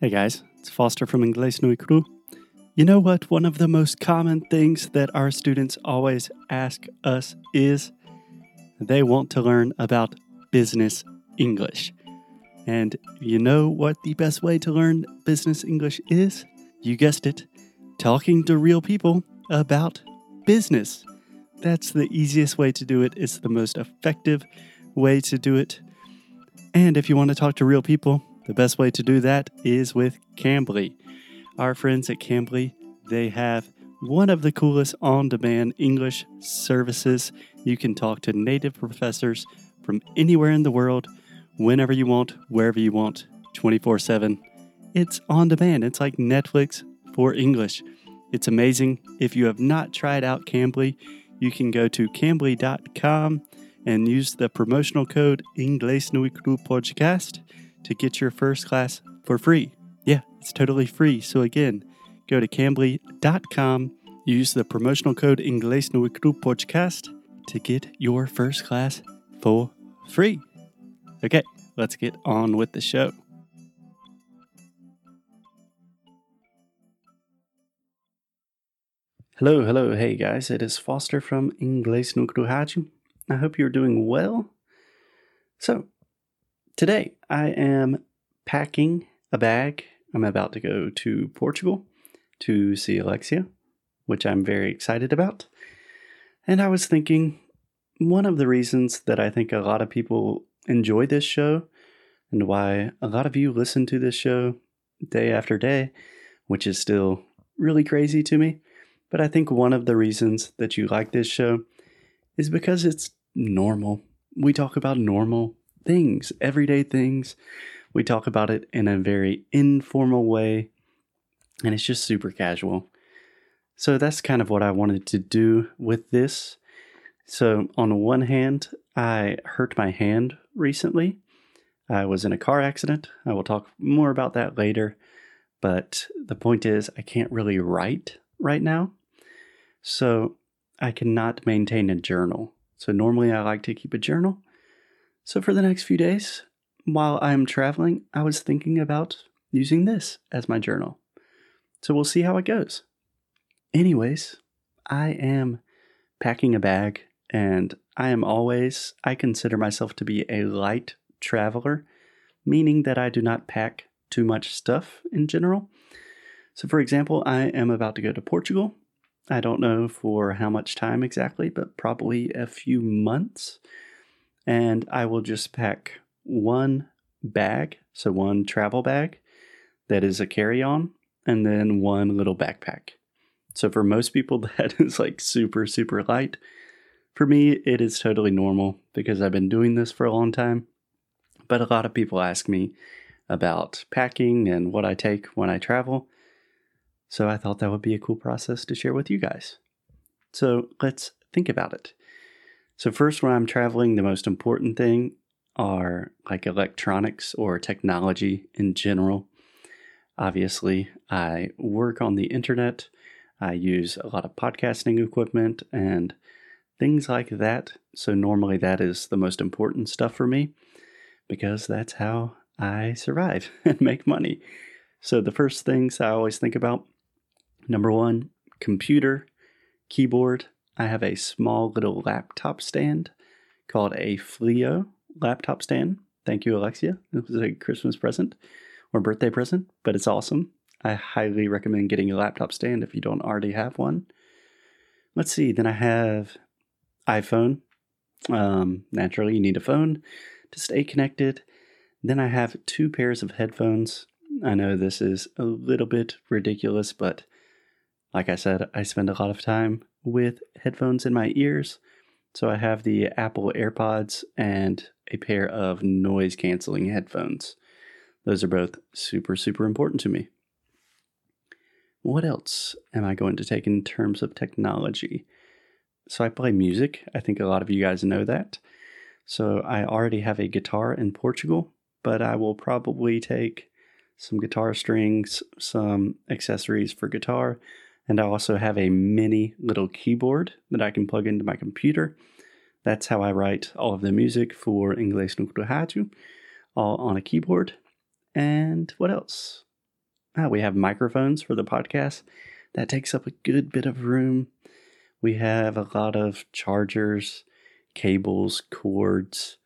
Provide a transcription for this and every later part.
Hey guys, it's Foster from Inglés No Cru. You know what? One of the most common things that our students always ask us is they want to learn about business English. And you know what the best way to learn business English is? You guessed it, talking to real people about business. That's the easiest way to do it. It's the most effective way to do it. And if you want to talk to real people, the best way to do that is with Cambly. Our friends at Cambly, they have one of the coolest on demand English services. You can talk to native professors from anywhere in the world, whenever you want, wherever you want, 24 7. It's on demand. It's like Netflix for English. It's amazing. If you have not tried out Cambly, you can go to cambly.com and use the promotional code Cru Podcast to get your first class for free. Yeah, it's totally free. So again, go to cambly.com, use the promotional code Inglés No Podcast to get your first class for free. Okay, let's get on with the show. Hello, hello, hey guys, it is Foster from Inglés No Rádio. I hope you're doing well. So, today I am packing a bag. I'm about to go to Portugal to see Alexia, which I'm very excited about. And I was thinking, one of the reasons that I think a lot of people enjoy this show and why a lot of you listen to this show day after day, which is still really crazy to me. But I think one of the reasons that you like this show is because it's normal. We talk about normal things, everyday things. We talk about it in a very informal way, and it's just super casual. So that's kind of what I wanted to do with this. So, on one hand, I hurt my hand recently. I was in a car accident. I will talk more about that later. But the point is, I can't really write right now. So, I cannot maintain a journal. So, normally I like to keep a journal. So, for the next few days, while I'm traveling, I was thinking about using this as my journal. So, we'll see how it goes. Anyways, I am packing a bag and I am always, I consider myself to be a light traveler, meaning that I do not pack too much stuff in general. So, for example, I am about to go to Portugal. I don't know for how much time exactly, but probably a few months. And I will just pack one bag, so one travel bag that is a carry on, and then one little backpack. So, for most people, that is like super, super light. For me, it is totally normal because I've been doing this for a long time. But a lot of people ask me about packing and what I take when I travel. So I thought that would be a cool process to share with you guys. So let's think about it. So, first, when I'm traveling, the most important thing are like electronics or technology in general. Obviously, I work on the internet, I use a lot of podcasting equipment and things like that. So, normally, that is the most important stuff for me because that's how I survive and make money. So, the first things I always think about number one, computer, keyboard. I have a small little laptop stand called a Flio laptop stand. Thank you, Alexia. It was a Christmas present or birthday present, but it's awesome. I highly recommend getting a laptop stand if you don't already have one. Let's see, then I have iPhone. Um, naturally, you need a phone to stay connected. Then I have two pairs of headphones. I know this is a little bit ridiculous, but like I said, I spend a lot of time with headphones in my ears. So I have the Apple AirPods and a pair of noise canceling headphones. Those are both super, super important to me. What else am I going to take in terms of technology? So I play music. I think a lot of you guys know that. So I already have a guitar in Portugal, but I will probably take some guitar strings, some accessories for guitar, and I also have a mini little keyboard that I can plug into my computer. That's how I write all of the music for Inglés no all on a keyboard. And what else? ah, we have microphones for the podcast. That takes up a good bit of room. We have a lot of chargers, cables, cords,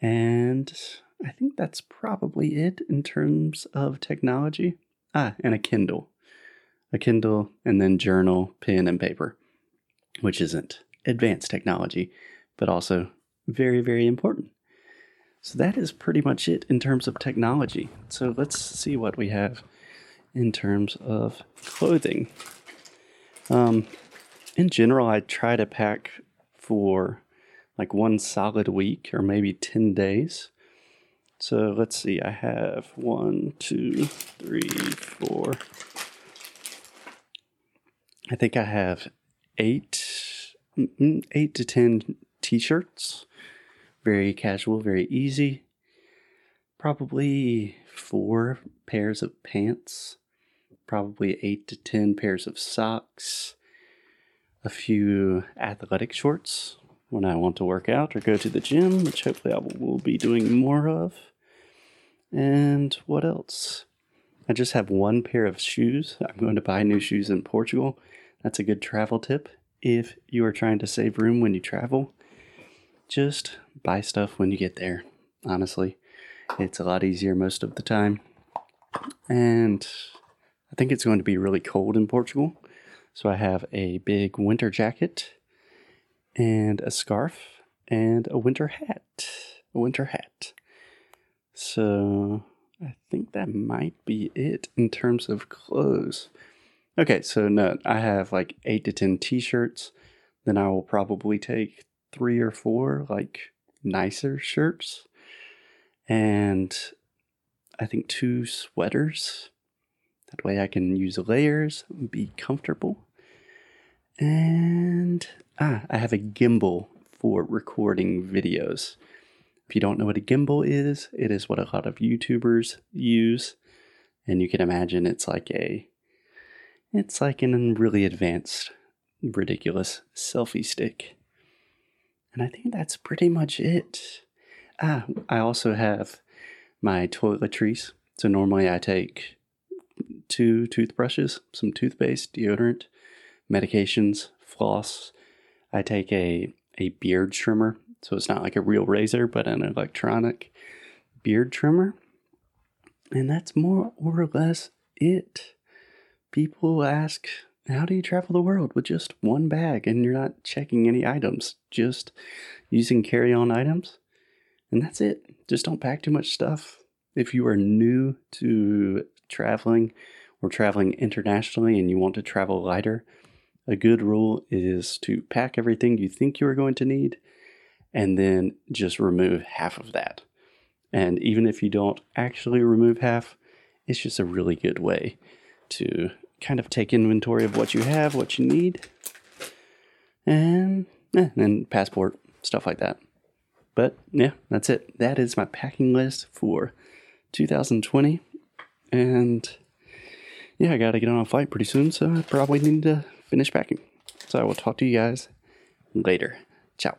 and I think that's probably it in terms of technology. Ah, and a Kindle. A Kindle, and then journal, pen, and paper, which isn't advanced technology, but also very, very important. So that is pretty much it in terms of technology. So let's see what we have in terms of clothing. Um, in general, I try to pack for like one solid week or maybe 10 days. So let's see, I have one, two, three, four. I think I have eight, mm-hmm, eight to 10 t shirts. Very casual, very easy. Probably four pairs of pants. Probably eight to 10 pairs of socks. A few athletic shorts, when I want to work out or go to the gym, which hopefully I will be doing more of. And what else? I just have one pair of shoes. I'm going to buy new shoes in Portugal. That's a good travel tip. If you are trying to save room when you travel, just buy stuff when you get there. Honestly, it's a lot easier most of the time. And I think it's going to be really cold in Portugal. So I have a big winter jacket and a scarf and a winter hat. A winter hat. So I think that might be it in terms of clothes. Okay, so no, I have like eight to ten t shirts. Then I will probably take three or four like nicer shirts. And I think two sweaters. That way I can use layers, be comfortable. And ah, I have a gimbal for recording videos. If you don't know what a gimbal is, it is what a lot of YouTubers use. And you can imagine it's like a it's like an really advanced, ridiculous selfie stick. And I think that's pretty much it. Ah, I also have my toiletries. So normally I take two toothbrushes, some toothpaste, deodorant, medications, floss. I take a, a beard trimmer. So it's not like a real razor, but an electronic beard trimmer. And that's more or less it. People ask, how do you travel the world with just one bag and you're not checking any items, just using carry on items? And that's it. Just don't pack too much stuff. If you are new to traveling or traveling internationally and you want to travel lighter, a good rule is to pack everything you think you are going to need and then just remove half of that. And even if you don't actually remove half, it's just a really good way to kind of take inventory of what you have, what you need, and, eh, and passport, stuff like that. But yeah, that's it. That is my packing list for 2020. And yeah, I got to get on a flight pretty soon, so I probably need to finish packing. So I will talk to you guys later. Ciao.